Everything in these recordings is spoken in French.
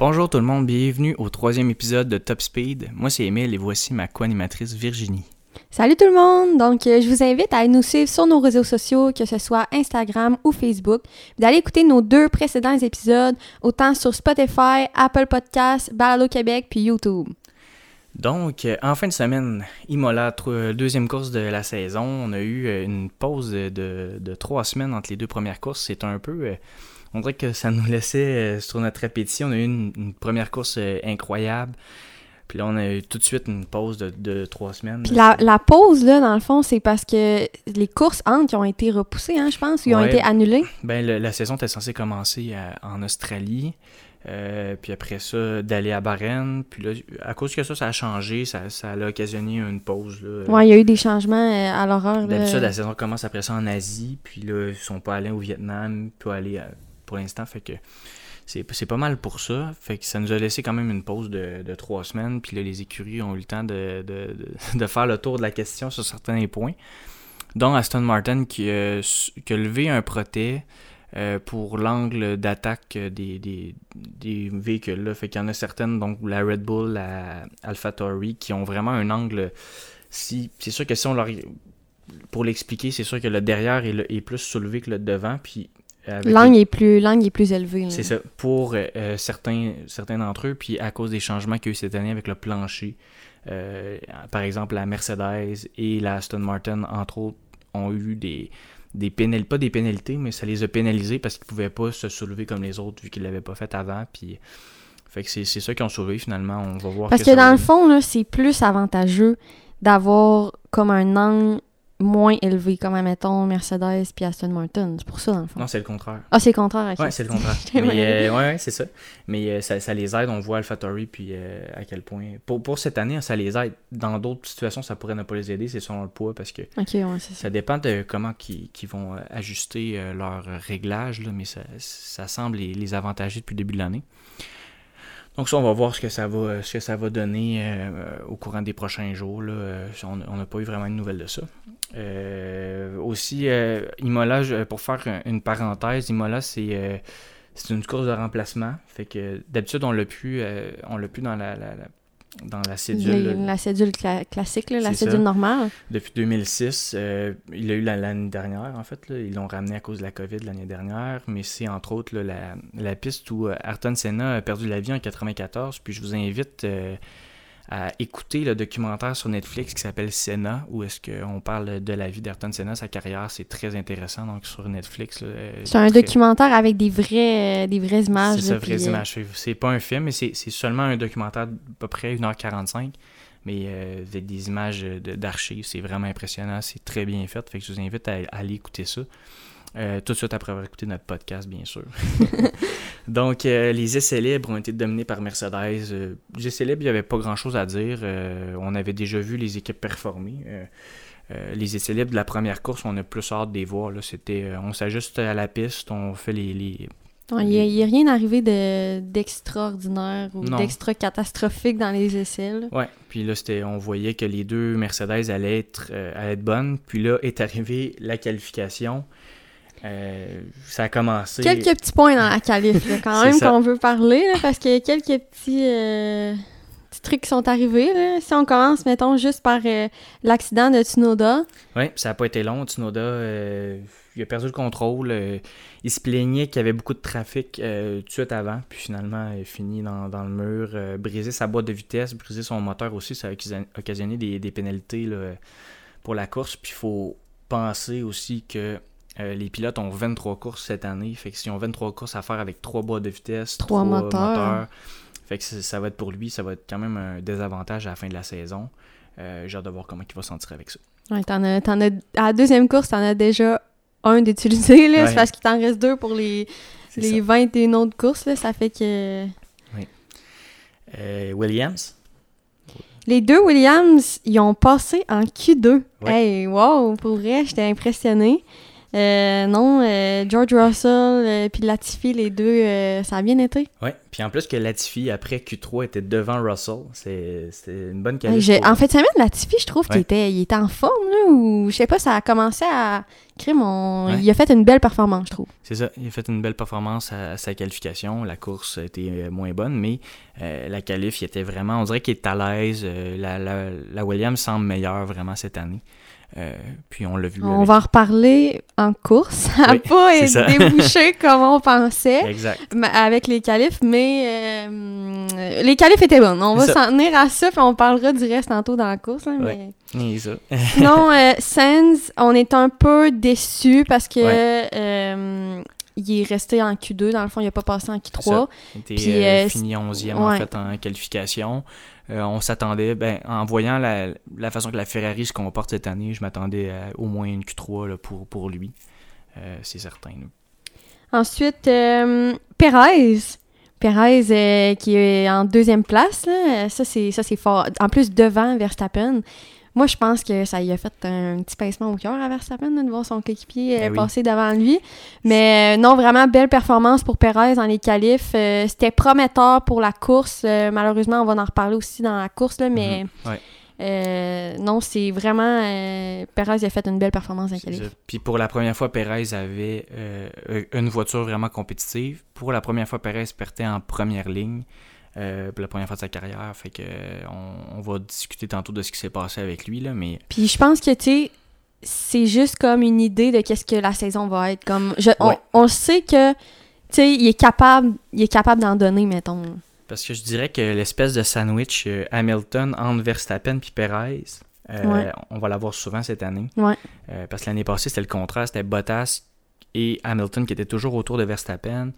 Bonjour tout le monde, bienvenue au troisième épisode de Top Speed. Moi c'est Emile et voici ma co-animatrice Virginie. Salut tout le monde! Donc, euh, je vous invite à nous suivre sur nos réseaux sociaux, que ce soit Instagram ou Facebook, d'aller écouter nos deux précédents épisodes, autant sur Spotify, Apple Podcasts, Balado Québec puis YouTube. Donc, euh, en fin de semaine, Imola, tro- deuxième course de la saison. On a eu euh, une pause de trois semaines entre les deux premières courses. C'est un peu. Euh, on dirait que ça nous laissait euh, sur notre appétit. On a eu une, une première course euh, incroyable. Puis là, on a eu tout de suite une pause de, de trois semaines. Puis la, la pause, là, dans le fond, c'est parce que les courses entre qui ont été repoussées, hein, je pense, ou ont été annulées. Ben, le- la saison était censée commencer à- en Australie. euh, puis après ça, d'aller à Bahreïn. Puis là, à cause que ça, ça a changé, ça, ça a occasionné une pause. Là. Ouais, il y a eu des changements euh, à l'horreur. D'habitude, la saison commence après ça en Asie, puis là, ils sont pas allés au Vietnam, pas aller à- pour l'instant, fait que c'est pas mal pour ça. Fait que ça nous a laissé quand même une pause de, trois semaines, puis là, les écuries ont eu le temps de, de, de- faire le tour de la question sur certains points. Dont Aston Martin qui, a levé un protet euh, pour l'angle d'attaque des, des, des véhicules. Là. Fait qu'il y en a certaines, donc la Red Bull, la AlphaTauri, qui ont vraiment un angle. Si, c'est sûr que si on leur pour l'expliquer, c'est sûr que le derrière est, est plus soulevé que le devant. Puis les- est plus, l'angle est plus élevé. là. c'est ça. Pour euh, certains, certains d'entre eux, puis à cause des changements qu'il y a eu cette année avec le plancher, euh, par exemple la Mercedes et la Aston Martin, entre autres, ont eu des, des pénalités, pas des pénalités, mais ça les a pénalisés parce qu'ils pouvaient pas se soulever comme les autres vu qu'ils l'avaient pas fait avant. Puis, fait que c'est ça qu'ils ont sauvé finalement. On va voir. Parce que, va dans le fond, c'est plus avantageux d'avoir comme un angle moins élevé, comme, admettons, Mercedes puis Aston Martin. C'est pour ça, dans le fond. Non, c'est le contraire. Ah, c'est le contraire, ok. Ouais, c'est le contraire. Mais, euh, ouais, ouais, c'est ça. Mais euh, ça, ça les aide, on voit AlphaTauri, puis euh, à quel point. Pour, pour cette année, ça les aide. Dans d'autres situations, ça pourrait ne pas les aider, c'est selon le poids, parce que ouais, ça. ça dépend de comment ils ils vont ajuster leur réglage, là, mais ça, ça semble les, les avantager depuis le début de l'année. Donc ça, on va voir ce que ça va, ce que ça va donner euh, au courant des prochains jours. Là. Euh, On n'a pas eu vraiment une nouvelle de ça. Euh, aussi, euh, Imola, pour faire un- une parenthèse, Imola, c'est euh, une course de remplacement. Fait que d'habitude, on l'a plus, euh, on l'a plus dans la- dans la cédule. La cédule cla- classique, là, la cédule ça. normale. depuis 2006. euh, il l'a eu la- l'année dernière, en fait. là. Ils l'ont ramené à cause de la COVID l'année dernière. Mais c'est entre autres là, la, la piste où euh, Ayrton Senna a perdu la vie en 94. Puis je vous invite euh, à écouter le documentaire sur Netflix qui s'appelle Senna, où est-ce qu'on parle de la vie d'Ayrton Senna, sa carrière. C'est très intéressant. Donc sur Netflix. euh, C'est un très- documentaire avec des vraies, euh, des vraies images. c'est ça, vraies euh, images. C'est- pas un film, mais c'est seulement un documentaire d'à peu près 1h45. Mais euh, avec des images d'archives, c'est vraiment impressionnant, c'est très bien fait. Fait que je vous invite à, à aller écouter ça. Euh, tout de suite après avoir écouté notre podcast, bien sûr. Donc, euh, les essais libres ont été dominés par Mercedes. Euh, les essais libres, il n'y avait pas grand-chose à dire. Euh, on avait déjà vu les équipes performer. Les essais libres de la première course, on a plus hâte de les voir. Là. C'était, on s'ajuste à la piste, on fait les, les, Il n'y a, rien arrivé de- d'extraordinaire ou Non. d'extra catastrophique dans les essais. là. Ouais, puis là, c'était, on voyait que les deux Mercedes allaient être, euh, allaient être bonnes. Puis là, est arrivée la qualification. Euh, ça a commencé. Quelques petits points dans la qualif, là, quand même, qu'on veut parler, là, parce qu'il y a quelques petits, euh, petits trucs qui sont arrivés. là. Si on commence, mettons, juste par euh, l'accident de Tsunoda. Ouais, ça n'a pas été long. Tsunoda, il a perdu le contrôle. il se plaignait qu'il y avait beaucoup de trafic tout de suite avant. Puis finalement, il a fini dans, dans le mur, brisé sa boîte de vitesse, brisé son moteur aussi. Ça a occasion- occasionné des, des pénalités là, pour la course. Puis il faut penser aussi que euh, les pilotes ont 23 courses cette année. Fait que s'ils ont 23 courses à faire avec trois boîtes de vitesse, Trois moteurs. fait que ça, va être pour lui, ça va être quand même un désavantage à la fin de la saison. Euh, J'ai hâte de voir comment il va s'en tirer avec ça. Ouais, t'en as, t'en as- à la deuxième course, t'en as déjà un d'utilisé. là. Ouais. C'est parce qu'il t'en reste deux pour les, C'est les ça. 21 autres courses. Là. Ça fait que. Euh, Williams, Les deux Williams, ils ont passé en Q2. Ouais. Hey, wow, pour vrai, j'étais impressionnée. Euh, non, euh, George Russell euh, puis Latifi, les deux, euh, ça a bien été. Ouais. Puis en plus que Latifi, après Q3, était devant Russell. C'est une bonne qualité. en fait, semaine, Latifi, je trouve qu'il était, il était en forme, là, ou je sais pas, ça a commencé à créer mon... Ouais. Il a fait une belle performance, je trouve. C'est ça. Il a fait une belle performance à, à sa qualification. La course a été moins bonne, mais la qualif, il était vraiment. On dirait qu'il est à l'aise. La, la, la Williams semble meilleure vraiment cette année. Euh, puis on l'a vu. On avec- va en reparler en course. Ça n'a Oui, pas débouché comme on pensait. Exact. Avec les qualifs, mais euh, les qualifs étaient bonnes. On va s'en tenir à ça, puis on parlera du reste tantôt dans la course. hein, mais... Ça. Sinon, euh, Sands, on est un peu déçus parce que Ouais. il est resté en Q2. Dans le fond, il n'a pas passé en C'est Q3. ça. Il était Puis, euh, fini 11e en fait en qualification. Euh, on s'attendait, ben, en voyant la, façon que la Ferrari se comporte cette année, je m'attendais à au moins une Q3 là, pour, pour lui. Euh, c'est certain. Ensuite, euh, Perez. Perez euh, qui est en deuxième place. Ça, c'est ça c'est fort. En plus, devant Verstappen. Moi, je pense que ça lui a fait un petit pincement au cœur à Verstappen de voir son coéquipier euh, oui. passer devant lui. Mais euh, non, vraiment belle performance pour Perez dans les qualifs. Euh, C'était prometteur pour la course. Euh, malheureusement, on va en reparler aussi dans la course, là, mais Mhm. Ouais. euh, non, c'est vraiment... euh, Perez a fait une belle performance dans les C'est qualifs. ça. Puis pour la première fois, Perez avait euh, une voiture vraiment compétitive. Pour la première fois, Perez partait en première ligne euh, pour la première fois de sa carrière. Fait que euh, on, on va discuter tantôt de ce qui s'est passé avec lui, là, mais Puis je pense que, tu c'est juste comme une idée de qu'est-ce que la saison va être. Comme, je, on, Ouais. on sait que, tu sais, il est capable, il est capable d'en donner, mettons. parce que je dirais que l'espèce de sandwich euh, Hamilton entre Verstappen puis Perez, euh, Ouais. on va l'avoir souvent cette année. Ouais. Euh, parce que l'année passée, c'était le contraire. C'était Bottas et Hamilton qui étaient toujours autour de Verstappen.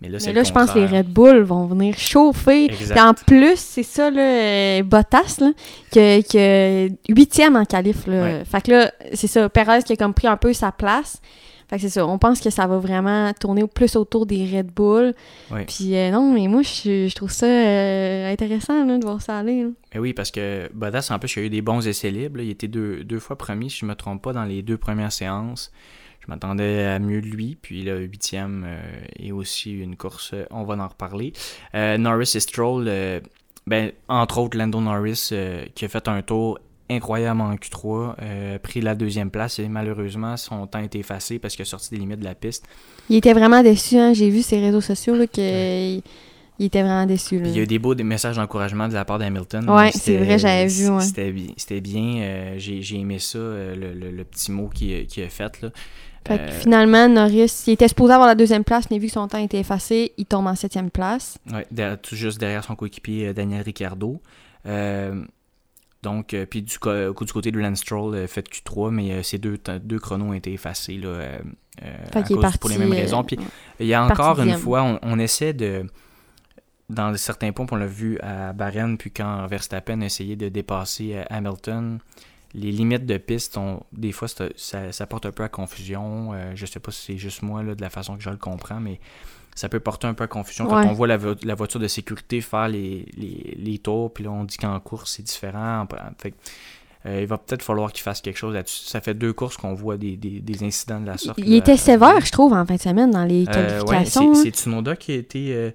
Mais là, Mais je pense que les. Red Bull vont venir chauffer. Exact. En plus, c'est ça, là, Bottas, là, que, que huitième en qualif, là. Ouais. Fait que là, c'est ça, Perez qui a comme pris un peu sa place. Fait que c'est ça, on pense que ça va vraiment tourner plus autour des Red Bull. Puis euh, non, mais moi, je, je trouve ça euh, intéressant, là, de voir ça aller, là. Mais oui, parce que Bottas, en plus, il a eu des bons essais libres. là. Il était deux, deux fois premier, si je ne me trompe pas, dans les deux premières séances. Je m'attendais à mieux de lui. Puis le huitième euh, et aussi une course, euh, on va en reparler. Euh, Norris et Stroll, ben, entre autres, Lando Norris, qui a fait un tour incroyable en Q3, euh, pris la deuxième place et malheureusement, son temps a été effacé parce qu'il a sorti des limites de la piste. Il était vraiment déçu, hein. J'ai vu ses réseaux sociaux, là, qu'il il était vraiment déçu, là. Il y a eu des beaux des messages d'encouragement de la part d'Hamilton. C'était- c'est vrai, j'avais vu, ouais. C'était bi- c'était bien. euh, J'ai aimé ça, euh, le, le- le petit mot qu'il qu'il a fait. Là. Fait que Euh, finalement, Norris, il était supposé avoir la deuxième place, mais vu que son temps était effacé, il tombe en septième place. derrière- tout juste derrière son coéquipier euh, Daniel Ricciardo. Euh, donc, puis du, du côté de Lance Stroll, fait Q3, mais ces deux, deux chronos ont été effacés là, à cause- parti. pour les mêmes raisons. Puis il y a encore une fois, on, on essaie de. Dans certains points, on l'a vu à Bahreïn, puis quand Verstappen a essayé de dépasser Hamilton, les limites de piste, des fois, ça, ça porte un peu à confusion. Euh, je sais pas si c'est juste moi, là, de la façon que je le comprends, mais ça peut porter un peu à confusion quand Ouais. on voit la, vo- la voiture de sécurité faire les, les, les tours, puis là, on dit qu'en course, c'est différent. Fait euh, il va peut-être falloir qu'il fasse quelque chose là-dessus. Ça fait deux courses qu'on voit des, des, des incidents de la sorte. Il là. était sévère, je trouve, en fin de semaine, dans les Euh, ouais, qualifications. c'est- hein. c'est Tsunoda qui a été. euh,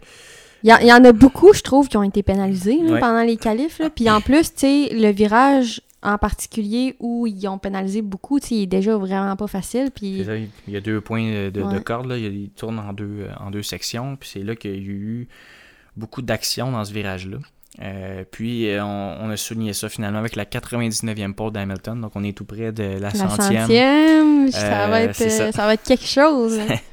il, y a- il y en a beaucoup, je trouve, qui ont été pénalisés là, Ouais. pendant les qualifs. là. Puis en plus, tu sais, le virage en particulier où ils ont pénalisé beaucoup, il est déjà vraiment pas facile. Puis il y a deux points de, corde, là. Il, tourne en deux, en deux sections. Puis c'est là qu'il y a eu beaucoup d'action dans ce virage-là. Euh, puis euh, on, on a souligné ça finalement avec la 99e pole d'Hamilton. Donc on est tout près de la la centième. centième, ça, Euh, va être, ça. ça va être quelque chose. hein.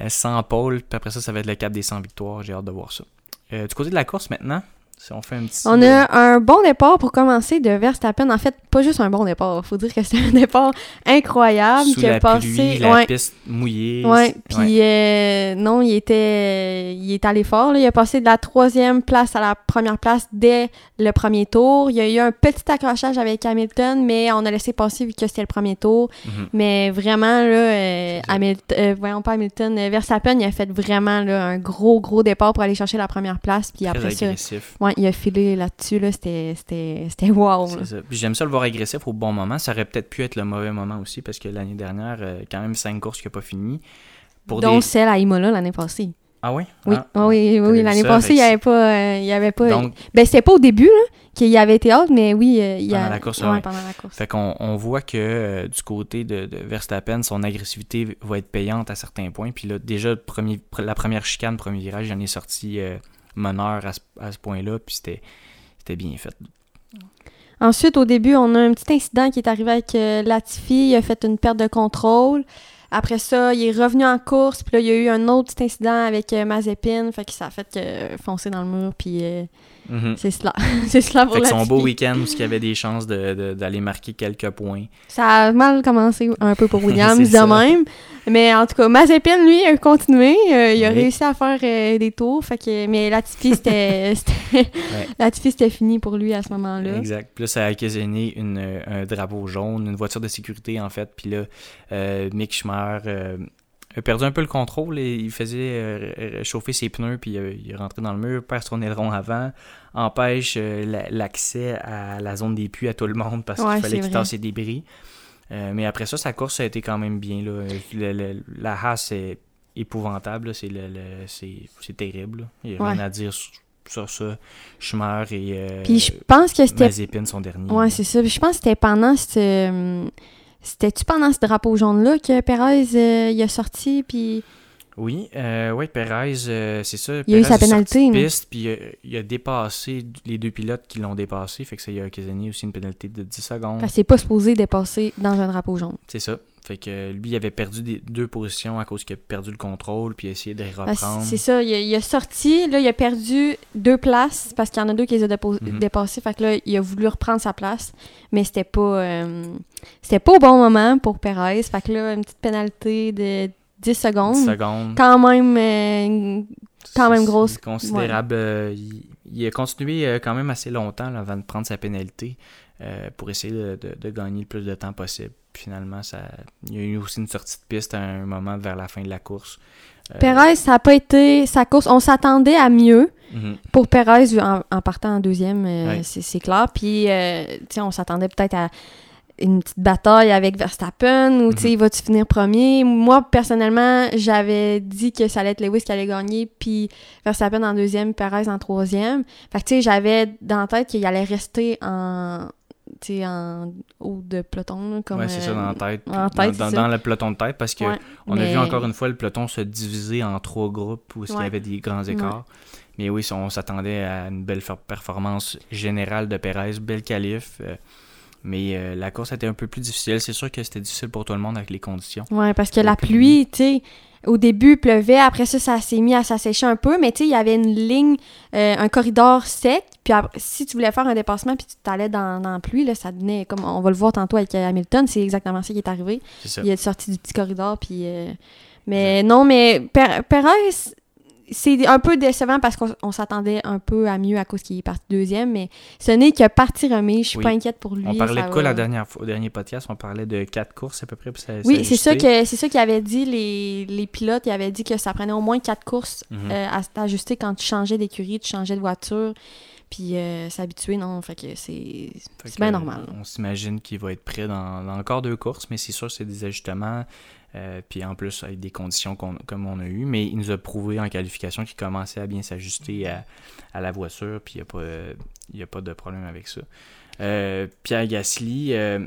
Euh, 100 pôles, puis après ça, ça va être le cap des 100 victoires. J'ai hâte de voir ça. Euh, du côté de la course maintenant, si on fait un petit. On a un bon départ pour commencer de Verstappen. En fait, pas juste un bon départ. Faut dire que c'est un départ incroyable sous qui a passé. pluie, la ouais, piste mouillée. ouais. c'est- Puis euh, non, il était, il est allé fort. là. Il a passé de la troisième place à la première place dès le premier tour. Il y a eu un petit accrochage avec Hamilton, mais on a laissé passer vu que c'était le premier tour. Mhm. Mais vraiment, là, euh. Hamilton, euh, voyons pas Hamilton, Verstappen, il a fait vraiment là, un gros, gros départ pour aller chercher la première place. Puis Très après ça, agressif. Ouais, il a filé là-dessus, là, c'était, wow. ça. Puis j'aime ça le voir agressif au bon moment. Ça aurait peut-être pu être le mauvais moment aussi parce que l'année dernière, euh, quand même cinq courses qui n'a pas fini. Pour Dont des... celle à Imola l'année passée. Ah oui? Oui, Ah, ah oui, oui, oui, l'année passée, il n'y avait pas, euh, il y avait pas, Donc, ben c'était pas au début là qu'il avait été hâte, mais oui, euh, il y a Pendant la course, ouais, ouais. pendant la course. Fait qu'on on voit que euh, du côté de, de Verstappen, son agressivité va être payante à certains points. Puis là, déjà, premier, la première chicane, premier virage, j'en ai sorti meneur à ce, à ce point-là. Puis c'était bien fait. Ensuite, au début, on a un petit incident qui est arrivé avec euh, Latifi. Il a fait une perte de contrôle. Après ça, il est revenu en course. Puis là, il y a eu un autre petit incident avec euh, Mazepin. Fait que ça a fait que foncer dans le mur. Puis euh, Mhm. c'est cela. c'est cela pour Fait que son beau week-end où il y avait des chances de- de- d'aller marquer quelques points. Ça a mal commencé un peu pour Williams de même. Mais en tout cas, Mazepin, lui, a continué. Euh, il a Oui. réussi à faire euh, des tours. Fait que, mais Latifi, c'était c'était fini pour lui à ce moment-là. Exact. Puis là, ça a occasionné une, euh, un drapeau jaune, une voiture de sécurité en fait. Puis là, euh, Mick Euh, a perdu un peu le contrôle et il faisait euh, chauffer ses pneus puis euh, il est rentré dans le mur, perd son aileron avant, empêche la- l'accès à la zone des puits à tout le monde parce Ouais, qu'il fallait qu'il tasse ses débris. Euh, mais après ça, sa course a été quand même bien. Là. Le- le- la Haas est épouvantable. C'est le, le- c'est- c'est terrible. là. Il n'y a Ouais. rien à dire sur, sur ça. Schumer et euh, Puis je pense que c'était Mazepin sont derniers. Ouais, c'est ça. Puis Je pense que c'était pendant ce. C'était-tu pendant ce drapeau jaune-là que Perez euh, il a sorti, puis Oui, euh, ouais, Perez, euh, c'est ça. Il a eu sa pénalité, mais- piste, puis euh, il a dépassé les deux pilotes qui l'ont dépassé, fait que ça y a occasionné aussi une pénalité de 10 secondes. que c'est pas supposé dépasser dans un drapeau jaune. C'est ça. Fait que euh, lui, il avait perdu des, deux positions à cause qu'il a perdu le contrôle, puis il a essayé de les reprendre. C'est ça, il a, il a sorti, là, il a perdu deux places parce qu'il y en a deux qui les a Mhm. dépassés. Fait que là, il a voulu reprendre sa place, mais c'était pas, c'était pas au bon moment pour Perez. Fait que là, une petite pénalité de 10 secondes. 10 secondes. Quand même, euh, quand même grosse. Considérable. euh, il, il a continué euh, quand même assez longtemps là, avant de prendre sa pénalité pour essayer de, de- de gagner le plus de temps possible. Finalement, ça, il y a eu aussi une sortie de piste à un moment vers la fin de la course. Perez, ça n'a pas été sa course. On s'attendait à mieux. mhm. Pour Perez, en, en partant en deuxième, Ouais. c'est clair. Puis, on s'attendait peut-être à une petite bataille avec Verstappen ou, tu sais, Mhm. il va-tu finir premier? Moi, personnellement, j'avais dit que ça allait être Lewis qui allait gagner, puis Verstappen en deuxième, Perez en troisième. Fait que, tu sais, j'avais dans la tête qu'il allait rester en, tu sais, en haut de peloton, comme... ouais, c'est ça euh, dans la tête. en Dans- tête, dans, c'est dans ça. le peloton de tête, parce que Ouais, on a vu encore une fois le peloton se diviser en trois groupes où il y avait des grands écarts. Mais oui, on s'attendait à une belle performance générale de Perez, belle qualif. euh, mais euh, la course était un peu plus difficile. C'est sûr que c'était difficile pour tout le monde avec les conditions. Ouais, parce que la puis- pluie, tu sais, au début, il pleuvait, après ça, ça s'est mis à s'assécher un peu, mais tu sais, il y avait une ligne, euh, un corridor sec, puis après, si tu voulais faire un dépassement, puis tu t'allais dans, dans la pluie, là, ça devenait, comme on va le voir tantôt avec euh, Hamilton, c'est exactement ça qui est arrivé. C'est ça. Il est sorti du petit corridor, puis... euh, mais non, mais Per- Perez, c'est un peu décevant parce qu'on on s'attendait un peu à mieux à cause qu'il est parti deuxième, mais ce n'est que parti remis, je suis Oui. pas inquiète pour lui. On parlait de quoi va- la dernière fois, au dernier podcast? On parlait de quatre courses à peu près. puis ça- Oui, c'est ça que c'est ça qu'ils avaient dit les, les pilotes, ils avaient dit que ça prenait au moins quatre courses Mhm. euh, à t'ajuster quand tu changeais d'écurie, tu changeais de voiture, puis euh, s'habituer, non, fait que c'est bien normal. On s'imagine qu'il va être prêt dans, dans encore deux courses, mais c'est sûr c'est des ajustements. Euh, puis en plus, avec des conditions comme on a eu. Mais il nous a prouvé en qualification qu'il commençait à bien s'ajuster à, la voiture. Puis il n'y a, pas, a pas de problème avec ça. Euh, Pierre Gasly euh,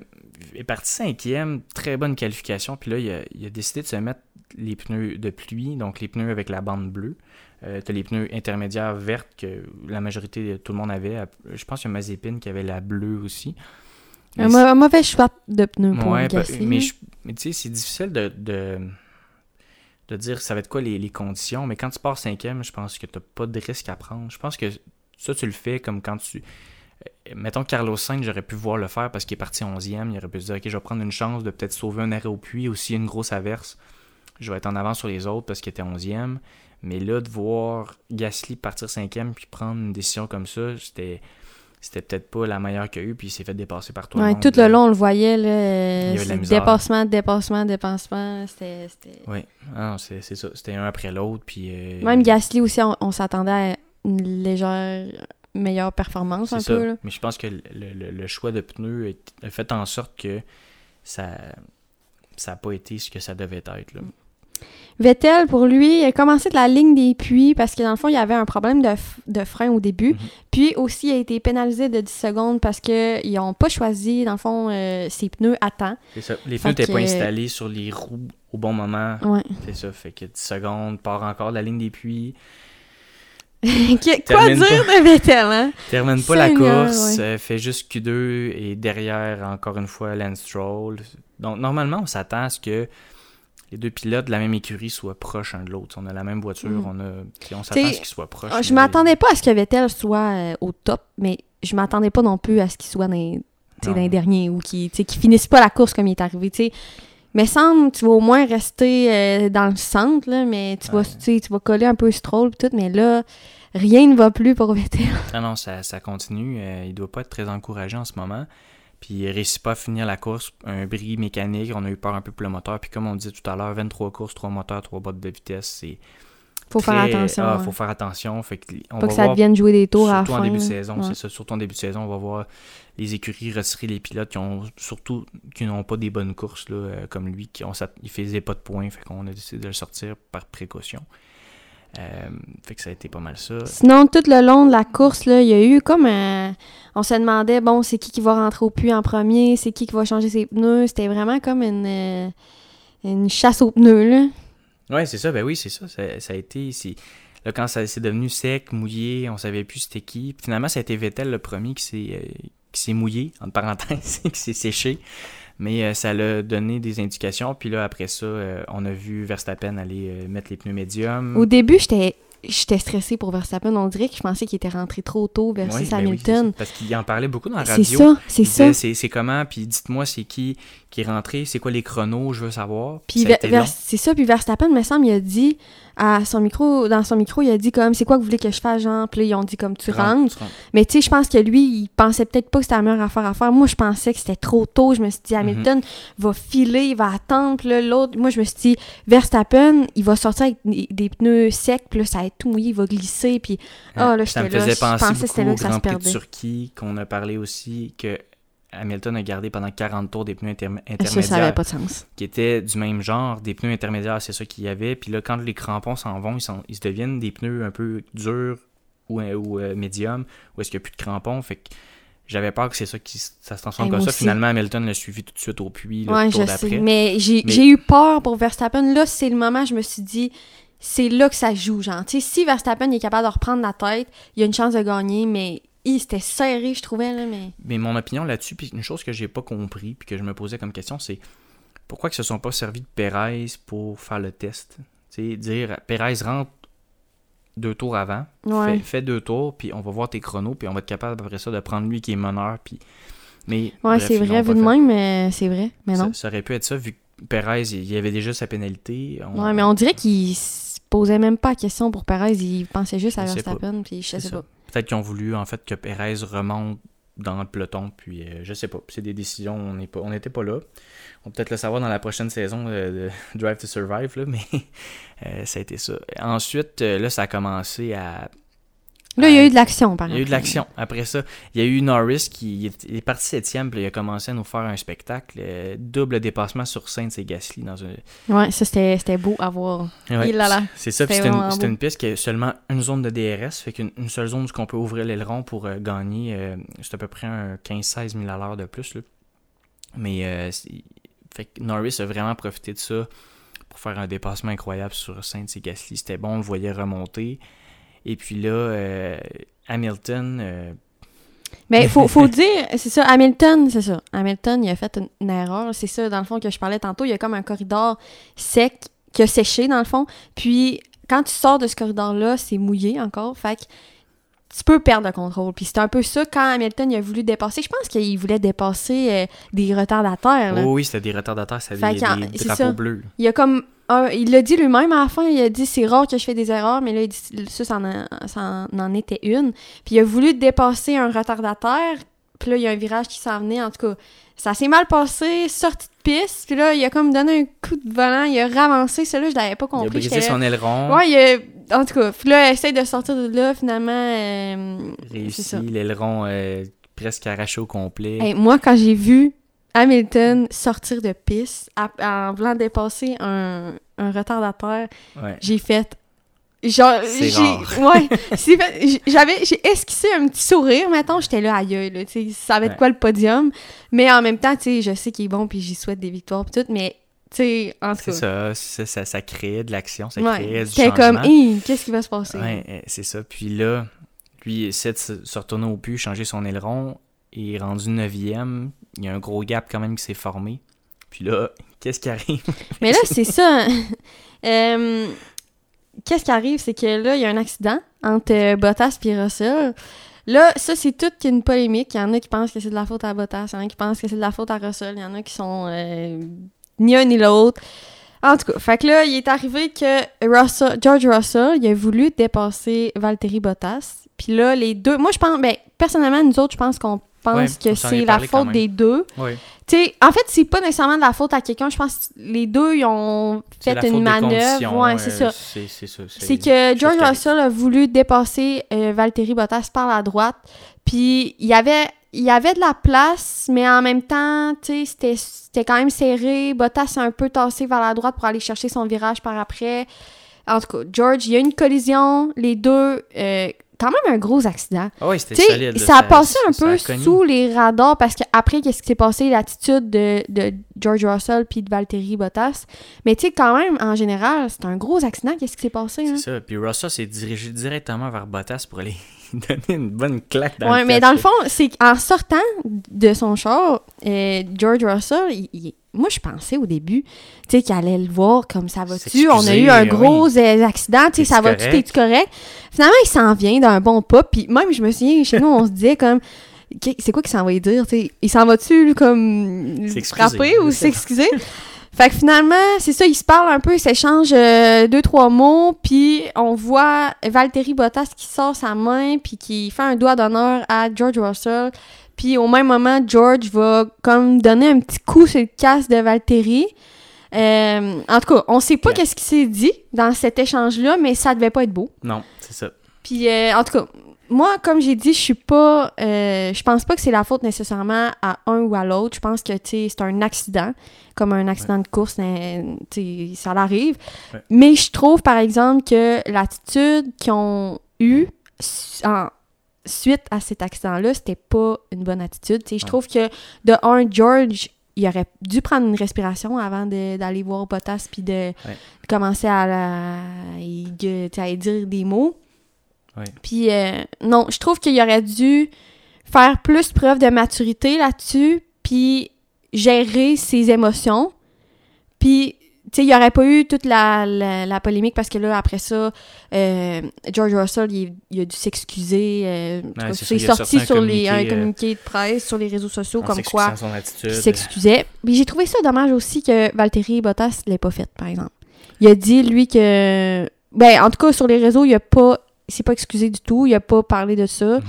est parti cinquième. Très bonne qualification. Puis là, il a, décidé de se mettre les pneus de pluie, donc les pneus avec la bande bleue. Euh, t'as les pneus intermédiaires vertes que la majorité de tout le monde avait. Je pense qu'il y a Mazepin qui avait la bleue aussi. Un, mauvais choix de pneus pour ouais, bah, Gasly. mais, tu sais, c'est difficile de, de, de dire ça va être quoi les, les conditions. Mais quand tu pars cinquième, je pense que tu pas de risque à prendre. Je pense que ça, tu le fais comme quand tu. euh, Mettons que Carlos Sainz, j'aurais pu voir le faire parce qu'il est parti 11e. Il aurait pu se dire, OK, je vais prendre une chance de peut-être sauver un arrêt au puits. Aussi, une grosse averse. Je vais être en avant sur les autres parce qu'il était 11e. Mais là, de voir Gasly partir 5e puis prendre une décision comme ça, c'était. C'était peut-être pas la meilleure qu'il y a eu, puis il s'est fait dépasser par tout le monde. tout le long, on le voyait, là, euh, Il y avait de la c'est misère. dépassement, dépassement, dépassement, c'était... Oui, ah, c'est ça. C'était un après l'autre. Puis, euh, Même Gasly aussi, on, on s'attendait à une légère meilleure performance un ça. peu. Là. Mais je pense que le, le- le choix de pneus a fait en sorte que ça ça n'a pas été ce que ça devait être. Là. Vettel, pour lui, il a commencé de la ligne des puits parce que dans le fond, il y avait un problème de, frein au début. Mhm. Puis aussi, il a été pénalisé de 10 secondes parce qu'ils n'ont pas choisi, dans le fond, euh, ses pneus à temps. C'est ça. Les Fait pneus n'étaient pas installés sur les roues au bon moment. Ouais. C'est ça. Fait que 10 secondes, part encore de la ligne des puits. Quoi dire de Vettel, hein? Termine pas la course, ouais. euh, fait juste Q2 et derrière, encore une fois, Lance Stroll. Donc, normalement, on s'attend à ce que les deux pilotes de la même écurie soient proches un de l'autre. On a la même voiture, Mm. on, a, on s'attend à ce qu'ils soient proches. Ah, Je m'attendais pas à ce que Vettel soit euh, au top, mais je m'attendais pas non plus à ce qu'il soit dans, dans les derniers ou qu'il qu'il finisse pas la course comme il est arrivé. Mais semble tu vas au moins rester euh, dans le centre, là, mais tu vas, tu vas coller un peu Stroll pis tout, mais là, rien ne va plus pour Vettel. Ah non, ça, ça continue. euh, il doit pas être très encouragé en ce moment. Puis il réussit pas à finir la course. Un bris mécanique, on a eu peur un peu pour le moteur. Puis comme on disait tout à l'heure, 23 courses, 3 moteurs, 3 bottes de vitesse. C'est Faut faire attention. Ah, ouais. faut faire attention. Fait que on Pas va que ça voir devienne jouer des tours à la surtout fin. en début de saison, Ouais. c'est ça. Surtout en début de saison, on va voir les écuries retirer les pilotes qui ont surtout qui n'ont pas des bonnes courses là, euh, comme lui, qui ont il faisait pas de points, fait qu'on a décidé de le sortir par précaution. Euh, fait que ça a été pas mal ça. Sinon, tout le long de la course, là, il y a eu comme un... On se demandait, bon, c'est qui qui va rentrer au puits en premier, c'est qui qui va changer ses pneus. C'était vraiment comme une, euh, une chasse aux pneus, là. Ouais, c'est ça, ben oui, c'est ça. Ça, ça a été. Là, quand ça c'est devenu sec, mouillé, on savait plus c'était qui. Puis Finalement, ça a été Vettel le premier qui s'est euh, qui s'est mouillé, entre parenthèses, qui s'est séché. Mais euh, ça l'a donné des indications. Puis là, après ça, euh, on a vu Verstappen aller mettre les pneus médiums. Au début, j'étais j'étais stressée pour Verstappen. On dirait que je pensais qu'il était rentré trop tôt Oui, versus ben oui, c'est Hamilton. ça. parce qu'il en parlait beaucoup dans la c'est radio. ça, c'est ça. c'est c'est comment, puis dites-moi c'est qui qui est rentré, c'est quoi les chronos, je veux savoir. Puis c'est ça, puis Verstappen, me semble, il a dit à son micro, dans son micro, il a dit comme, c'est quoi que vous voulez que je fasse, genre? Puis là, ils ont dit comme, tu rentres. tu rentres. Mais tu sais, je pense que lui, il pensait peut-être pas que c'était la meilleure affaire à faire. Moi, je pensais que c'était trop tôt. Je me suis dit, Mhm. Hamilton va filer, il va attendre. Puis là, l'autre, moi, je me suis dit, Verstappen, il va sortir avec des, pneus secs. Puis là, ça va être tout mouillé, il va glisser. Puis, ah, là, j'étais là, faisait je pensais que c'était là que ça se perdait. Turquie, qu'on a parlé aussi, que Hamilton a gardé pendant 40 tours des pneus interm- Ça, ça intermédiaires, avait pas de sens. qui étaient du même genre, des pneus intermédiaires, c'est ça qu'il y avait. Puis là, quand les crampons s'en vont, ils, sont- ils se deviennent des pneus un peu durs ou, ou euh, médiums, ou est-ce qu'il n'y a plus de crampons. Fait que j'avais peur que c'est ça qui ça se transforme Hey, comme ça. aussi. Finalement, Hamilton l'a suivi tout de suite au puits, le Ouais, tour je d'après. sais. Mais j'ai Mais- eu peur pour Verstappen. Là, c'est le moment, je me suis dit, c'est là que ça joue, genre. Si Verstappen est capable de reprendre la tête, il y a une chance de gagner, mais c'était serré, je trouvais, là, mais... Mais mon opinion là-dessus, puis une chose que j'ai pas compris, puis que je me posais comme question, c'est pourquoi ils se sont pas servis de Perez pour faire le test? Tu sais, dire Perez rentre deux tours avant, Ouais. fais, fais deux tours, puis on va voir tes chronos, puis on va être capable après ça de prendre lui qui est meneur, puis. Mais. Ouais, c'est vrai, vu de fait. même, mais c'est vrai, mais Ça, non. ça aurait pu être ça, vu que Perez, il y avait déjà sa pénalité. on- Ouais, mais on dirait qu'il se posait même pas la question pour Perez, il pensait juste à. Verstappen, puis je sais pas. Peut-être qu'ils ont voulu en fait que Perez remonte dans le peloton, puis euh, je sais pas. C'est des décisions, on n'était pas là. On va peut-être le savoir dans la prochaine saison euh, de Drive to Survive, là, mais euh, ça a été ça. Ensuite, là, ça a commencé à. Là, il y a eu de l'action, par Il y a eu de exemple. l'action. Après ça, il y a eu Norris qui il est, parti septième, puis il a commencé à nous faire un spectacle. euh, double dépassement sur Saints et Gasly dans un. Ouais, ça, c'était beau à voir. Ouais. C'est ça, puis C'était une, une piste qui a seulement une zone de DRS, fait qu'une une seule zone où on peut ouvrir l'aileron pour euh, gagner. euh, c'est à peu près un 15-16 000 à l'heure de plus. Là. Mais c'est- fait que Norris a vraiment profité de ça pour faire un dépassement incroyable sur Saints et Gasly. C'était bon, on le voyait remonter. Et puis là, euh, Hamilton, euh, Mais faut, faut dire, c'est ça, Hamilton, c'est ça. Hamilton, il a fait une, une erreur. C'est ça, dans le fond, que je parlais tantôt. Il y a comme un corridor sec qui a séché, dans le fond. Puis, quand tu sors de ce corridor-là, c'est mouillé encore. Fait que tu peux perdre le contrôle. Puis c'est un peu ça quand Hamilton il a voulu dépasser. Je pense qu'il voulait dépasser euh, des retardataires. là. oh oui, c'était des retardataires, c'était des, des c'est drapeaux ça. bleus. Il y a comme. Un- il l'a dit lui-même à la fin, il a dit c'est rare que je fais des erreurs, mais là, il dit, ça, ça en, a- ça en était une. Puis il a voulu dépasser un retardataire, puis là, il y a un virage qui s'en venait. En tout cas, ça s'est mal passé, sorti de piste, puis là, il a comme donné un coup de volant, il a ravancé. Celui-là, je l'avais pas Il a compris. brisé son aileron. Ouais, il a, en tout cas, puis là, elle essaie de sortir de là, finalement. euh, Réussi, l'aileron euh, presque arraché au complet. Hey, moi, quand j'ai vu Hamilton sortir de piste à- en voulant dépasser un, un retardateur, Ouais. j'ai fait. Genre, j'ai. Ouais. J'avais. J'ai esquissé un petit sourire. Maintenant, j'étais là, aïe, là. Tu sais, ça va être Ouais. quoi le podium? Mais en même temps, tu sais, je sais qu'il est bon, puis j'y souhaite des victoires, pis tout, mais, tu sais, en tout C'est cas. ça, ça, ça, ça créait de l'action, ça Ouais. créait du changement. comme, qu'est-ce qui va se passer? Ouais, euh, c'est ça. Puis là, lui, essaie de se, se retourner au but, changer son aileron. Il est rendu neuvième. Il y a un gros gap quand même qui s'est formé. Puis là, qu'est-ce qui arrive? Mais là, c'est ça. Euh, Qu'est-ce qui arrive, c'est que là, il y a un accident entre euh, Bottas et Russell. Là, ça, c'est toute une polémique. Il y en a qui pensent que c'est de la faute à Bottas, il y en a qui pensent que c'est de la faute à Russell, il y en a qui sont euh, ni un ni l'autre. En tout cas, fait là, il est arrivé que Russell, George Russell, il a voulu dépasser Valtteri Bottas. Puis là, les deux... Moi, je pense... Ben, personnellement, nous autres, je pense qu'on pense Ouais, que c'est la faute des deux. Oui. Tu sais, en fait, c'est pas nécessairement de la faute à quelqu'un. Je pense que les deux, ils ont fait une manœuvre. Ouais, c'est ça. C'est c'est ça. C'est que George. Russell a voulu dépasser euh, Valtteri Bottas par la droite. Puis il y avait, il y avait de la place, mais en même temps, tu sais, c'était, quand même serré. Bottas a un peu tassé vers la droite pour aller chercher son virage par après. En tout cas, George, il y a une collision. Les deux, euh, quand même un gros accident. Ah oui, c'était solide. ça a passé un ça peu sous les radars parce qu'après, qu'est-ce qui s'est passé? L'attitude de, de George Russell puis de Valtteri Bottas. Mais tu sais, quand même, en général, c'est un gros accident. Qu'est-ce qui s'est passé? Hein? C'est ça. Puis Russell s'est dirigé directement vers Bottas pour aller donner une bonne claque dans Ouais, le mais dans le fond, c'est qu'en sortant de son char, euh, George Russell, il- il- moi, je pensais au début, tu sais, qu'il allait le voir comme ça va-tu? On a eu un gros euh, accident, tu sais, ça va-tu, t'es-tu correct? Finalement, il s'en vient d'un bon pas, puis même, je me souviens, chez nous, on se disait comme, c'est quoi qu'il s'en va dire? Il s'en va-tu, comme, frapper ou s'excuser? Fait que finalement, c'est ça, ils se parlent un peu, ils s'échangent euh, deux, trois mots, puis on voit Valtteri Bottas qui sort sa main, puis qui fait un doigt d'honneur à George Russell. Puis au même moment, George va comme donner un petit coup sur le casque de Valtteri. Euh, en tout cas, on sait pas qu'est-ce qui s'est dit dans cet échange-là, mais ça devait pas être beau. Non, c'est ça. Puis, euh, en tout cas, moi, comme j'ai dit, je suis pas. euh, je pense pas que c'est la faute nécessairement à un ou à l'autre. Je pense que, c'est un accident, comme un accident de course, ça l'arrive. Ouais. Mais je trouve, par exemple, que l'attitude qu'ils ont eue en- suite à cet accident-là, c'était pas une bonne attitude. Je Ouais. trouve que, de un, George, il aurait dû prendre une respiration avant d'aller voir Bottas puis de, commencer à, la- à dire des mots. Ouais. Puis euh, non, je trouve qu'il aurait dû faire plus preuve de maturité là-dessus, puis gérer ses émotions. Puis, tu sais, il n'y aurait pas eu toute la, la, la polémique parce que là, après ça, euh, George Russell, il, il a dû s'excuser. euh, cas, c'est sorti sur les, un communiqué, euh, communiqué de presse sur les réseaux sociaux comme quoi il s'excusait. Puis j'ai trouvé ça dommage aussi que Valtteri Bottas l'ait pas fait, par exemple. Il a dit, lui, que... Ben, en tout cas, sur les réseaux, il a pas... Il s'est pas excusé du tout, il a pas parlé de ça. Mhm.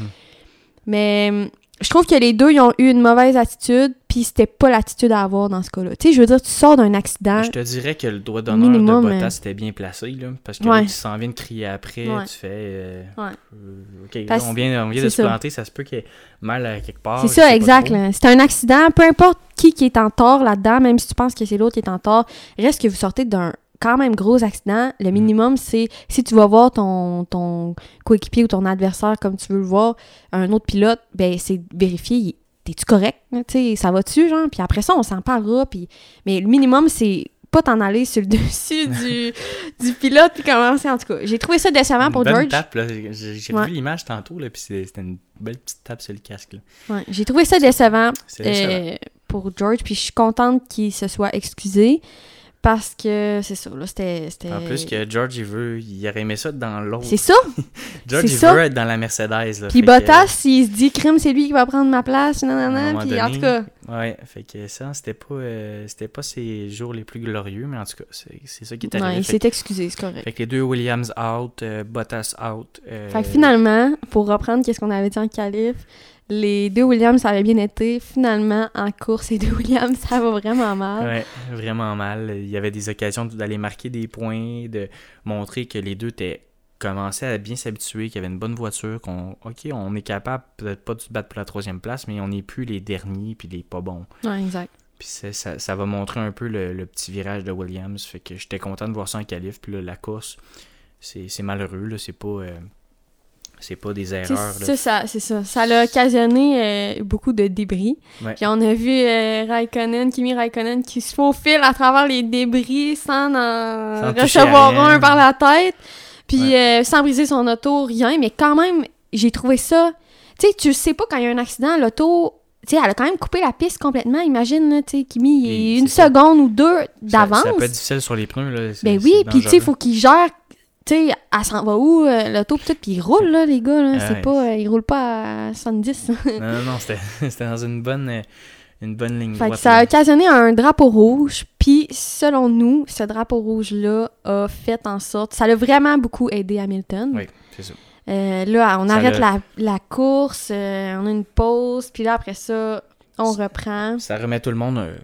Mais hum, je trouve que les deux, ils ont eu une mauvaise attitude, puis c'était pas l'attitude à avoir dans ce cas-là. Tu sais, je veux dire, tu sors d'un accident... Je te dirais que le doigt d'honneur de Bottas était bien placé, là, parce que Ouais. tu s'en viens de crier après, Ouais. tu fais... euh, Ouais. euh, OK, là, on vient, on vient de se planter, ça se peut qu'il y ait mal à quelque part. C'est ça, exact. C'est un accident. Peu importe qui qui est en tort là-dedans, même si tu penses que c'est l'autre qui est en tort, reste que vous sortez d'un quand même gros accident. Le minimum, c'est si tu vas voir ton, ton coéquipier ou ton adversaire comme tu veux le voir, un autre pilote, ben c'est vérifier, t'es-tu correct? sais, ça va-tu, genre? Puis après ça, on s'en parlera. Puis... Mais le minimum, c'est pas t'en aller sur le dessus du, du pilote puis commencer, en tout cas. J'ai trouvé ça décevant pour George. J'ai Ouais. vu l'image tantôt, là, puis c'était une belle petite tape sur le casque, là. Ouais, J'ai trouvé ça décevant. euh, pour George. Puis je suis contente qu'il se soit excusé parce que c'est ça, là, c'était. En plus que George, il veut, il aurait aimé ça dans l'autre. C'est ça. George, il ça. veut être dans la Mercedes, là. Puis que- Bottas, il se dit, crime, c'est lui qui va prendre ma place, nanana. Puis en donné, tout cas, Ouais, fait que ça, c'était pas, euh, c'était pas ses jours les plus glorieux, mais en tout cas, c'est c'est ça qui est ouais, arrivé. il fait, s'est excusé, c'est correct. fait que les deux Williams out, euh, Bottas out. euh, Fait que finalement, pour reprendre qu'est-ce qu'on avait dit en qualif, les deux Williams, ça avait bien été. Finalement, en course, les deux Williams, ça va vraiment mal. Ouais, vraiment mal. Il y avait des occasions d'aller marquer des points, de montrer que les deux étaient commençait à bien s'habituer, qu'il y avait une bonne voiture, qu'on, ok, on est capable peut-être pas de se battre pour la troisième place, mais on n'est plus les derniers puis les pas bons. Ouais, exact. Puis ça, ça va montrer un peu le, le petit virage de Williams. Fait que j'étais content de voir ça en qualif. Puis là, la course, c'est malheureux. là C'est pas, euh, c'est pas des erreurs. C'est ça, c'est ça. Ça a occasionné euh, beaucoup de débris. Ouais. Puis on a vu euh, Raikkonen, Kimi Raikkonen, qui se faufile à travers les débris sans en Sans recevoir un par la tête. Puis euh, sans briser son auto, rien. Mais quand même, j'ai trouvé ça... Tu sais, tu sais pas quand il y a un accident, l'auto... Tu sais, elle a quand même coupé la piste complètement. Imagine, tu sais, Kimi, il Et est une ça. seconde ou deux Ça- d'avance. Ça, peut être difficile sur les pneus. Là. Ben oui, puis tu sais, il faut qu'il gère. Tu sais, elle s'en va où, euh, l'auto, pis tout, puis il roule, là, les gars, là. Ah c'est ouais. pas. euh, il roule pas à 70. Non, non, non, c'était c'était dans une bonne, euh, une bonne ligne fait que ça a là. occasionné un drapeau rouge, puis selon nous, ce drapeau rouge-là a fait en sorte. Ça l'a vraiment beaucoup aidé Hamilton. Oui, c'est ça. Euh, là, on Ça arrête l'a- course, euh, on a une pause, puis là, après ça, on reprend. Ça remet tout le monde euh,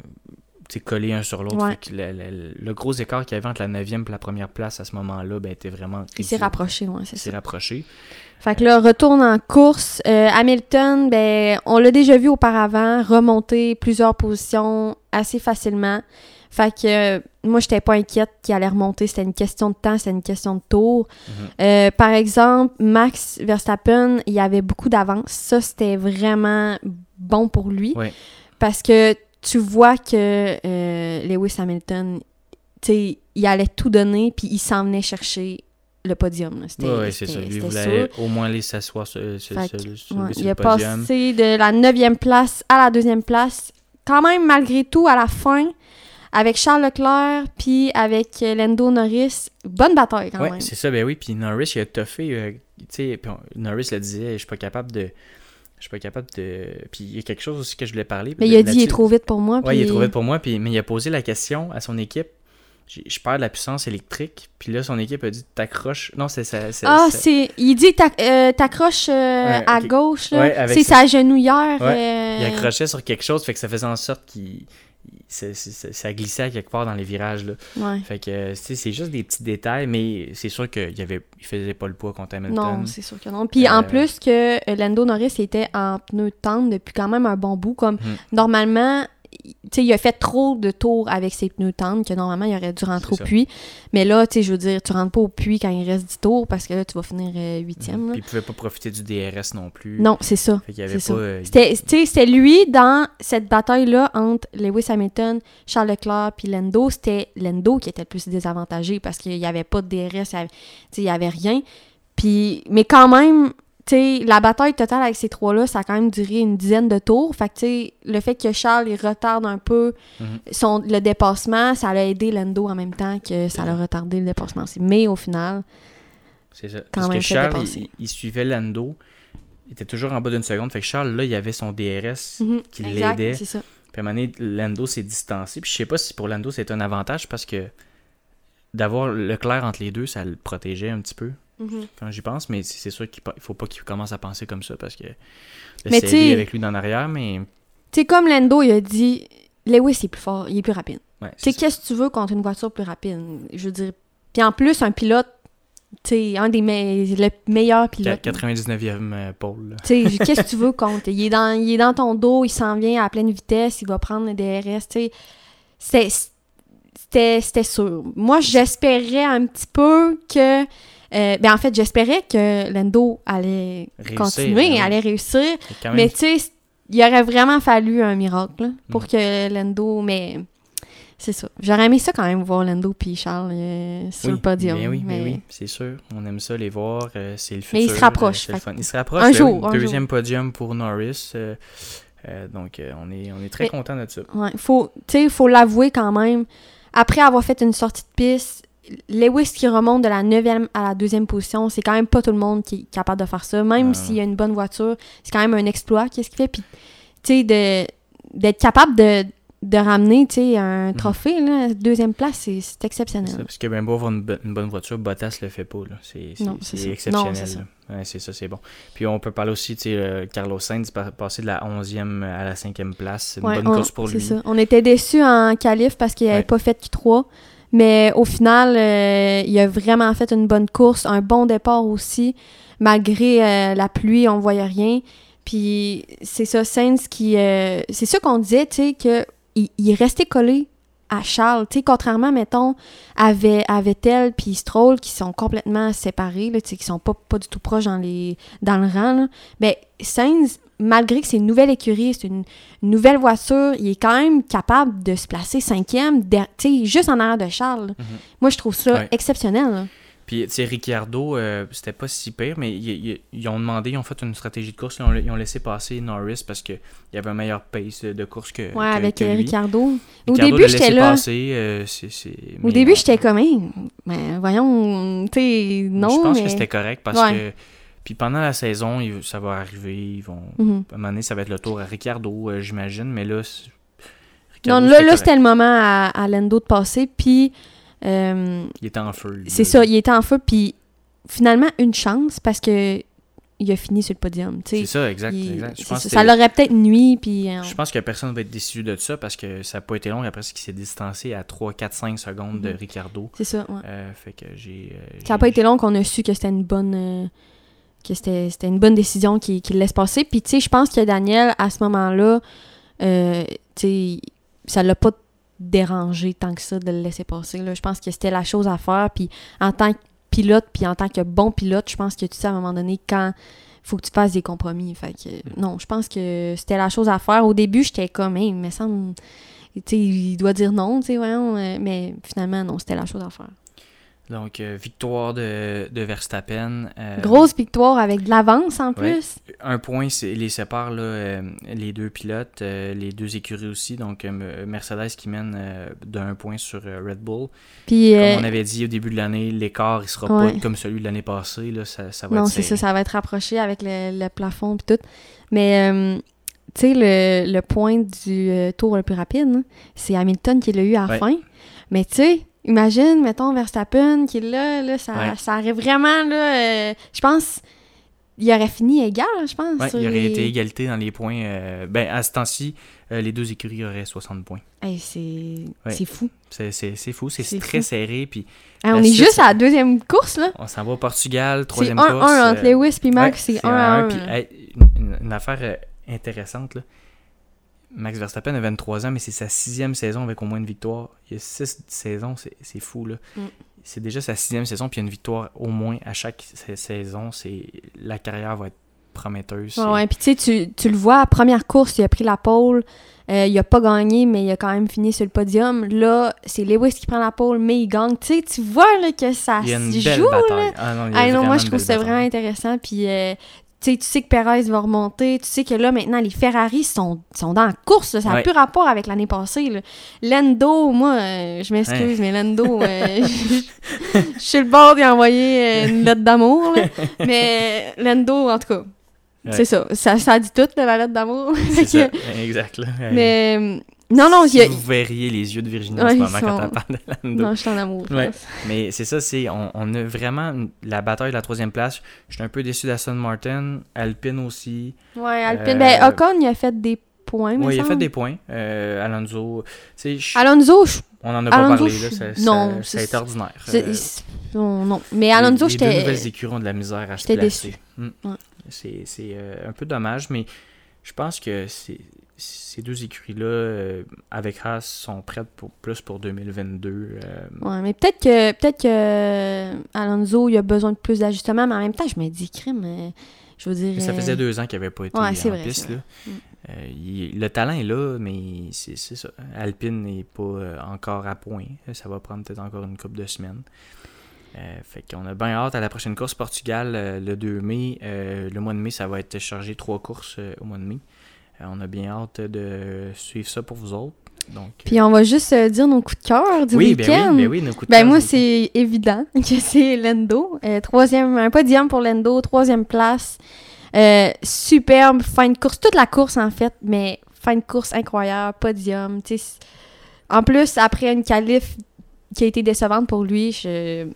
collé un sur l'autre. Ouais. Le, le- le gros écart qu'il y avait entre la 9e et la première place à ce moment-là ben, était vraiment. Il s'est rapproché, ouais, c'est Il ça. s'est rapproché. Fait que là, retourne en course. Euh, Hamilton, ben, on l'a déjà vu auparavant, remonter plusieurs positions assez facilement. Fait que euh, moi, j'étais pas inquiète qu'il allait remonter. C'était une question de temps, c'était une question de tour. Mhm. Euh, par exemple, Max Verstappen, il avait beaucoup d'avance. Ça, c'était vraiment bon pour lui. Parce que tu vois que euh, Lewis Hamilton, tu il allait tout donner, puis il s'en venait chercher le podium. Oui, ouais, c'est ça. Lui voulait au moins aller s'asseoir sur, sur- Ouais, sur il le a podium. passé de la neuvième place à la deuxième place. Quand même, malgré tout, à la fin, avec Charles Leclerc, puis avec euh, Lando Norris, bonne bataille quand Ouais, même. c'est ça, ben oui. Puis Norris, il a toffé. euh, tu sais, Norris le disait, je suis pas capable de. Je suis pas capable de. Puis il y a quelque chose aussi que je voulais parler. Mais il a dit, il est trop vite pour moi. Ouais, il est trop vite pour moi. Puis, mais il a posé la question à son équipe. Je perds de la puissance électrique. Puis là, son équipe a dit T'accroches. Non, c'est ça. Ah, c'est-. Il dit, euh, t'accroches euh, à gauche, là. Ouais, c'est sa- genouillère. Ouais, Il accrochait sur quelque chose, fait que ça faisait en sorte qu'il. Ça- ça ça glissait à quelque part dans les virages. Là. ouais. Fait que euh, c'est juste des petits détails, mais c'est sûr qu'il avait, il faisait pas le poids contre Hamilton. Non, c'est sûr que non. Puis Euh, en plus que euh, Lando Norris était en pneu tendre depuis quand même un bon bout. Comme Mhm. normalement, il- tu sais, il a fait trop de tours avec ses pneus tendres que normalement il aurait dû rentrer au ça. puits. Mais là, tu sais, je veux dire, tu rentres pas au puits quand il reste 10 tours parce que là, tu vas finir euh, huitième. là. Puis il pouvait pas profiter du DRS non plus. Non, c'est ça. Fait qu'il y avait c'est pas. ça. euh, C'était, lui dans cette bataille-là entre Lewis Hamilton, Charles Leclerc puis Lando. C'était Lando qui était le plus désavantagé parce qu'il n'y avait pas de DRS, il y avait- il n'y avait rien. Puis, mais quand même, la bataille totale avec ces trois-là, ça a quand même duré une dizaine de tours. Fait que, tu sais, le fait que Charles, il retarde un peu Mhm. son, le dépassement, ça l'a aidé Lando en même temps que ça l'a retardé le dépassement. Mais au final, C'est ça. quand Parce que Charles, il, il suivait Lando. Il était toujours en bas d'une seconde. Fait que Charles, là, il avait son DRS mhm, qui l'aidait. Puis à un moment donné, Lando s'est distancé. Puis je sais pas si pour Lando c'est un avantage parce que d'avoir Leclerc entre les deux, ça le protégeait un petit peu Mhm. quand j'y pense. Mais c'est sûr qu'il faut pas qu'il commence à penser comme ça parce que lui avec lui dans l'arrière. Mais Tu sais, comme Lando, il a dit, Lewis est plus fort, il est plus rapide. ouais, Tu sais, qu'est-ce que tu veux contre une voiture plus rapide? Je veux dire. Puis en plus, un pilote, tu un des me- le meilleur Qu- pilote. 99e euh, pôle. Tu sais, qu'est-ce que tu veux contre? Il est, dans, il est dans ton dos, il s'en vient à pleine vitesse, il va prendre le DRS, tu sais. C'était sûr. Moi, j'espérais un petit peu que. Euh, ben, en fait, j'espérais que Lando allait Réussir, continuer, hein. allait réussir. Même- Mais tu sais, il aurait vraiment fallu un miracle là, pour Mhm. que Lando. Mais c'est ça. J'aurais aimé ça quand même voir Lando puis Charles euh, sur Oui, le podium. ben oui, mais- oui, c'est sûr. On aime ça les voir. euh, c'est le futur. Mais il se rapproche, euh, c'est le fait fun. que- Il se rapproche. Un ben jour, oui. un Deuxième podium pour Norris. donc on est, on est très Mais- content de ça. Ouais, faut, faut l'avouer quand même. Après avoir fait une sortie de piste, Lewis qui remonte de la 9e à la deuxième position, c'est quand même pas tout le monde qui est capable de faire ça. Même s'il y a une bonne voiture, c'est quand même un exploit qu'est-ce qu'il fait. Puis, tu sais, d'être capable de, de ramener, tu sais, un Mhm. trophée, là, deuxième place, c'est exceptionnel. ça, parce que ben beau avoir une, bo- une bonne voiture, Bottas le fait pas. là. C'est exceptionnel. C'est ça. Ouais, c'est ça, c'est bon. Puis on peut parler aussi, tu sais, euh, Carlos Sainz pa- passer de la 11e à la 5e place. C'est une Ouais, bonne on- course pour lui. ça. On était déçus en qualif parce qu'il n'avait Ouais. pas fait Q3. Mais au final, euh, il a vraiment fait une bonne course, un bon départ aussi. Malgré euh, la pluie, on voyait rien. Puis c'est ça, Sainz qui. euh, c'est ça qu'on disait, tu sais, qu'il il est resté collé à Charles. Tu sais, contrairement, mettons, à, Ve- à Vettel puis Stroll qui sont complètement séparés, tu sais, qui sont pas, pas du tout proches dans, les, dans le rang. Là. Ben, Sainz, malgré que c'est une nouvelle écurie, c'est une, nouvelle voiture, il est quand même capable de se placer cinquième, der- tu sais, juste en arrière de Charles. Mhm. Moi, je trouve ça Ouais. exceptionnel. là. Puis, tu sais, Ricciardo, euh, c'était pas si pire, mais ils, ils- ils ont demandé, ils ont fait une stratégie de course, ils ont, ils ont laissé passer Norris parce qu'il y avait un meilleur pace de, course que, Ouais, que- avec que euh, lui. Ricardo. Au début, j'étais là. passer, euh, Au mais début, j'étais comme, ben, voyons, tu sais, non, Je pense mais... que c'était correct parce Ouais. que. Puis pendant la saison, ça va arriver. Ils vont. Mhm. À un moment donné, ça va être le tour à Ricardo, euh, j'imagine. Mais là. Non, là, c'était là correct. c'était le moment à, à Lando de passer, puis euh, Il était en feu. c'est ça, il était en feu, puis finalement, une chance, parce que il a fini sur le podium, C'est ça, exact. Il- exact. Je c'est pense, ça, l'aurait peut-être nuit, puis... euh, je pense que personne va être déçu de ça parce que ça n'a pas été long après ce qui s'est distancé à 3, 4, 5 secondes de Mhm. Ricardo. C'est ça, ouais. Euh, fait que j'ai. Ça n'a pas été long qu'on a su que c'était une bonne... que c'était c'était une bonne décision qu'il qu'il laisse passer. Puis, tu sais, je pense que Daniel, à ce moment-là, euh, tu sais, ça l'a pas dérangé tant que ça de le laisser passer. Là. Je pense que c'était la chose à faire. Puis, en tant que pilote, puis en tant que bon pilote, je pense que tu sais, à un moment donné, quand faut que tu fasses des compromis. Fait que, non, je pense que c'était la chose à faire. Au début, j'étais comme, hey, mais ça me- Tu sais, il doit dire non, tu sais, voyons. euh, mais finalement, non, c'était la chose à faire. Donc, euh, victoire de, de Verstappen. euh, Grosse victoire avec de l'avance en ouais. plus. Un point les sépare, là, euh, les deux pilotes, les deux écuries aussi. Donc, Mercedes qui mène d'un point sur Red Bull. Puis, Comme on avait dit au début de l'année, l'écart, il sera ouais. pas comme celui de l'année passée. Là, ça, ça va non, c'est ça, ça va être rapproché avec le, le plafond puis tout. Mais, tu sais, le, le point du tour le plus rapide, hein, c'est Hamilton qui l'a eu à la Ouais. fin. Mais, tu sais, imagine, mettons, Verstappen qui est là, là ça, Ouais. ça arrive vraiment, là, euh, je pense, il aurait fini égal, je pense. Ouais, il aurait les- été égalité dans les points. euh, ben, à ce temps-ci, euh, les deux écuries auraient 60 points. Hey, c'est Ouais. c'est fou. C'est, c'est, c'est fou, c'est, C'est très fou. serré. Puis on est suite, juste c'est- à la deuxième course, là. on s'en va au Portugal, C'est troisième 1-1 course. entre euh, Lewis puis Max, ouais, c'est 1 à 1. Puis, hey, une, une affaire intéressante, là. Max Verstappen a 23 ans, mais c'est sa sixième saison avec au moins une victoire. Il y a six saisons, c'est, c'est fou, là. Mm. C'est déjà sa sixième saison, puis il y a une victoire au moins à chaque sa- saison. C'est, la carrière va être prometteuse. Ouais. Puis tu sais, tu, le vois, première course, il a pris la pole. Euh, il a pas gagné, mais il a quand même fini sur le podium. Là, c'est Lewis qui prend la pole, mais il gagne. Tu sais, tu vois là, que ça Il y a une se belle joue. bataille. Ah non, il y a Ah non, vraiment moi, je trouve ça vraiment intéressant. Puis, euh, tu sais, tu sais que Perez va remonter. Tu sais que là, maintenant, les Ferrari sont, sont dans la course. là. Ça n'a Ouais. plus rapport avec l'année passée. là. Lando, moi, euh, je m'excuse, mais Lando, euh, je je suis le bord d'y envoyer euh, une lettre d'amour. Mais Lando, en tout cas, Ouais. c'est ça. ça. Ça dit tout, là, la lettre d'amour. Exact. Là. mais non, non, si a- vous verriez les yeux de Virginie Ouais, en ce moment quand sont- elle parle de Lando. Non, je suis en amour. Ouais. Mais c'est ça, c'est on, on a vraiment la bataille de la troisième place. Je suis un peu déçu d'Aston Martin, Alpine aussi. Ouais, Alpine. Euh, Ben, Ocon, il a fait des points, Ouais, il a fait des points. Euh, Alonso, tu sais, je- Alonso, je on en a pas Alonso, parlé là, ça, non, ça, c'est- ordinaire. C'est- Euh, c'est- non, non. Mais Alonso, les, les deux j'étais. nouvelles écuries ont de la misère à se j'étais placer. Mm. Ouais. C'est c'est, euh, un peu dommage, mais je pense que c'est- ces deux écuries-là, euh, avec Haas, sont prêtes pour plus pour 2022. euh, Ouais, mais peut-être que peut-être que Alonso, il a besoin de plus d'ajustements, mais en même temps, je me dis, crime, euh, je veux dire. mais ça euh, faisait deux ans qu'il n'avait pas été Ouais, en vrai, piste. là. Mm. Euh, il- le talent est là, mais c'est ça. Alpine n'est pas euh, encore à point. Ça va prendre peut-être encore une couple de semaines. Euh, fait qu'on a bien hâte à la prochaine course Portugal euh, le 2 mai. Euh, le mois de mai, ça va être chargé trois courses euh, au mois de mai. Euh, on a bien hâte de suivre ça pour vous autres. Donc, Puis on va juste euh, dire nos coups de cœur du oui, ben week-end. oui, ben oui, nos coups de Ben cœur moi, c'est évident que c'est Lendo. Euh, troisième, un podium pour Lendo, troisième place. Euh, superbe, fin de course, toute la course en fait, mais fin de course incroyable, podium. En plus, après une qualif qui a été décevante pour lui, j'ai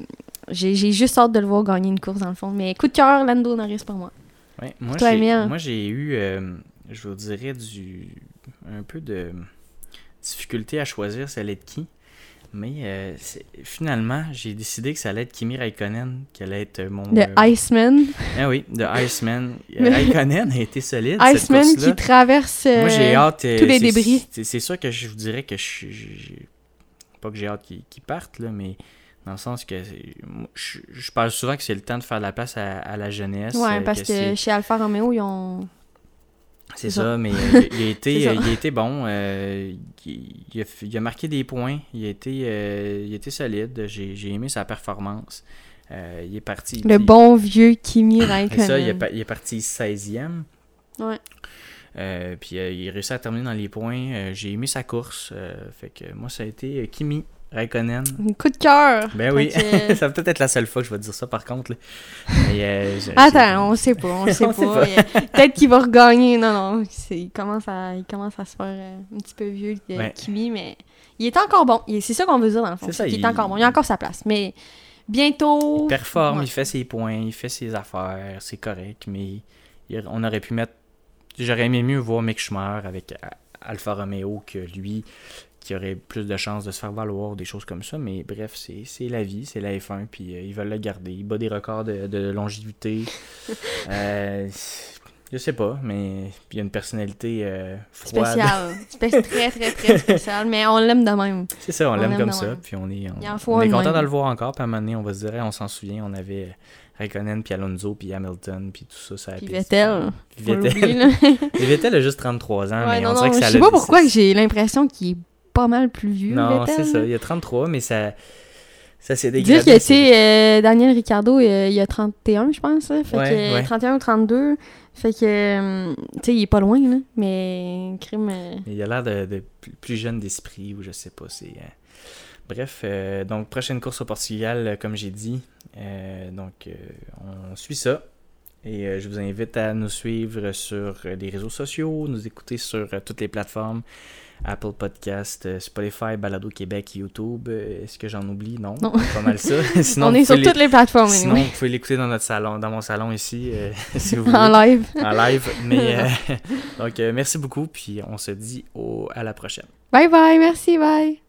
juste hâte de le voir gagner une course dans le fond. Mais coup de cœur, Lando Norris pour moi. Ouais, moi, toi, j'ai, Emile? moi, j'ai eu, je vous dirais, du, un peu de difficulté à choisir ça allait être qui. Mais euh, finalement, j'ai décidé que ça allait être Kimi Raikkonen qui allait être mon. Le euh, Iceman. Ah oui, de Iceman. Euh, Raikkonen a été solide. Iceman qui traverse. euh, Moi, j'ai hâte. euh, tous les débris. C'est sûr que je vous dirais que je. pas que j'ai hâte qu'ils qu'ils partent, là, mais dans le sens que. Je, je parle souvent que c'est le temps de faire de la place à, à la jeunesse. Ouais, euh, parce que c'est- chez Alfa Romeo, ils ont. C'est ça, mais il, il a été, il a été bon. euh, il, il a, f- il a marqué des points. Il a été, euh, il a été solide. J'ai j'ai aimé sa performance. Euh, il est parti. Le bon vieux Kimi c'est Raikkonen. ça, il est, pa- il est parti 16e. Ouais. Euh, puis euh, il a réussi à terminer dans les points. J'ai aimé sa course. euh, fait que moi, ça a été Kimi Raikkonen. Coup de cœur. Ben oui, que- ça va peut-être être la seule fois que je vais dire ça par contre. Mais, euh, je- Attends, on sait pas, on sait On pas. pas. Peut-être qu'il va regagner. Non, non, il commence à, il commence à se faire euh, un petit peu vieux, le Ouais. Kimi, mais il est encore bon. C'est ça qu'on veut dire dans le fond. C'est ça, il- est encore bon. Il a encore sa place. Mais bientôt. Il performe, Ouais. il fait ses points, il fait ses affaires, c'est correct, mais il- on aurait pu mettre. J'aurais aimé mieux voir Mick Schumacher avec euh, Alfa Romeo que lui, qui aurait plus de chances de se faire valoir, des choses comme ça, mais bref, c'est la vie, c'est la F1, puis euh, ils veulent le garder. Il bat des records de, de longévité. Euh, je sais pas, mais il y a une personnalité euh, froide. Spécial. Spé- très, très, très spécial. Mais on l'aime de même. C'est ça, on, On l'aime comme ça, même. puis on est, on, est content de le voir encore, puis à un moment donné, on va se dire, Hey, on s'en souvient, on avait Raikkonen, puis Alonso, puis Hamilton, puis tout ça. ça a Puis Vettel. Puis Vettel. Vettel a juste 33 ans, Ouais, mais non, on non, dirait que je ça sais l'a- pas pourquoi j'ai l'impression qu'il est pas mal plus vieux. Non, c'est ça, il y a 33, mais ça, ça s'est Dire dégradé. que, tu vite. sais, euh, Daniel Ricciardo, euh, il a 31, je pense. Là. Fait Ouais, que, ouais. 31 ou 32. Fait que, euh, tu sais, il est pas loin, là. Mais, crime. Il a l'air de, de plus- jeune d'esprit, ou je sais pas, c'est... euh, Bref, euh, donc prochaine course au Portugal, comme j'ai dit. Donc, on suit ça. Et je vous invite à nous suivre sur les réseaux sociaux, nous écouter sur toutes les plateformes. Apple Podcast, euh, Spotify, Balado Québec, YouTube. Euh, Est-ce que j'en oublie? Non. Pas mal ça. Sinon, on est sur toutes les plateformes, Sinon, vous pouvez l'écouter dans notre salon, dans mon salon ici, euh, si vous voulez. en live. en live. Mais, euh, donc, euh, merci beaucoup, puis on se dit au, à la prochaine. Bye bye, merci, bye.